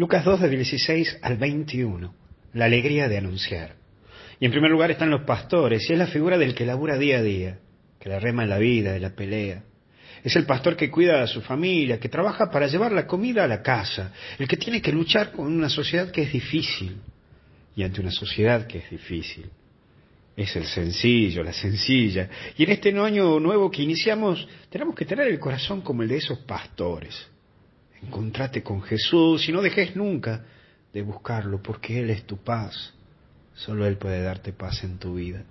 Lucas 2 de 16 al 21, la alegría de anunciar. Y en primer lugar están los pastores, y es la figura del que labura día a día, que la rema en la vida, de la pelea. Es el pastor que cuida a su familia, que trabaja para llevar la comida a la casa, el que tiene que luchar con una sociedad que es difícil, y ante una sociedad que es difícil. Es el sencillo, la sencilla. Y en este año nuevo que iniciamos, tenemos que tener el corazón como el de esos pastores. Encontrate con Jesús y no dejes nunca de buscarlo, porque Él es tu paz. Solo Él puede darte paz en tu vida.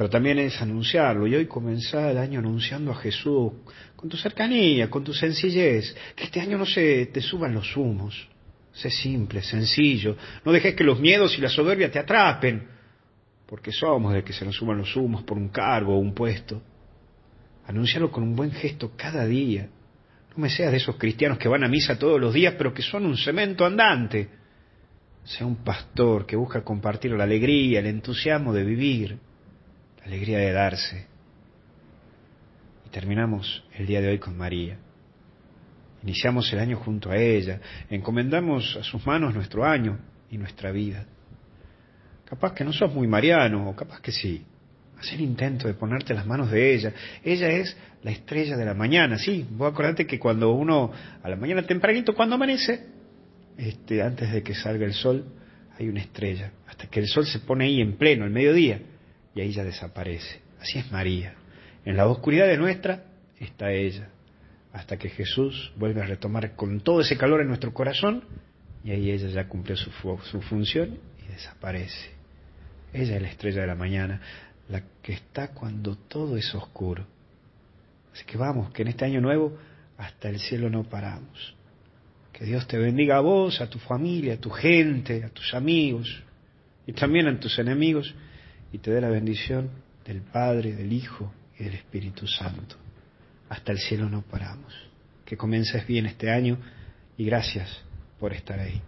Pero también es anunciarlo. Y hoy comenzar el año anunciando a Jesús con tu cercanía, con tu sencillez. Que este año no se te suban los humos. Sé simple, sencillo. No dejes que los miedos y la soberbia te atrapen. Porque somos de que se nos suban los humos por un cargo o un puesto. Anunciarlo con un buen gesto cada día. No me seas de esos cristianos que van a misa todos los días, pero que son un cemento andante. Sea un pastor que busca compartir la alegría, el entusiasmo de vivir, la alegría de darse. Y terminamos el día de hoy con María. Iniciamos el año junto a ella, encomendamos a sus manos nuestro año y nuestra vida. Capaz que no sos muy mariano, o capaz que sí. Hacer intento de ponerte las manos de ella. Ella es la estrella de la mañana, sí. Vos acordate que cuando uno, a la mañana tempranito, cuando amanece, este, antes de que salga el sol, hay una estrella. Hasta que el sol se pone ahí en pleno, el mediodía, y ahí ya desaparece. Así es María. En la oscuridad de nuestra está ella hasta que Jesús vuelve a retomar con todo ese calor en nuestro corazón y ahí ella ya cumplió su, su función y desaparece. Ella es la estrella de la mañana, la que está cuando todo es oscuro. Así que vamos, que en este año nuevo hasta el cielo no paramos. Que Dios te bendiga a vos, a tu familia, a tu gente, a tus amigos y también a tus enemigos y te dé la bendición del Padre, del Hijo y del Espíritu Santo hasta el cielo no paramos. Que comiences bien este año y gracias por estar ahí.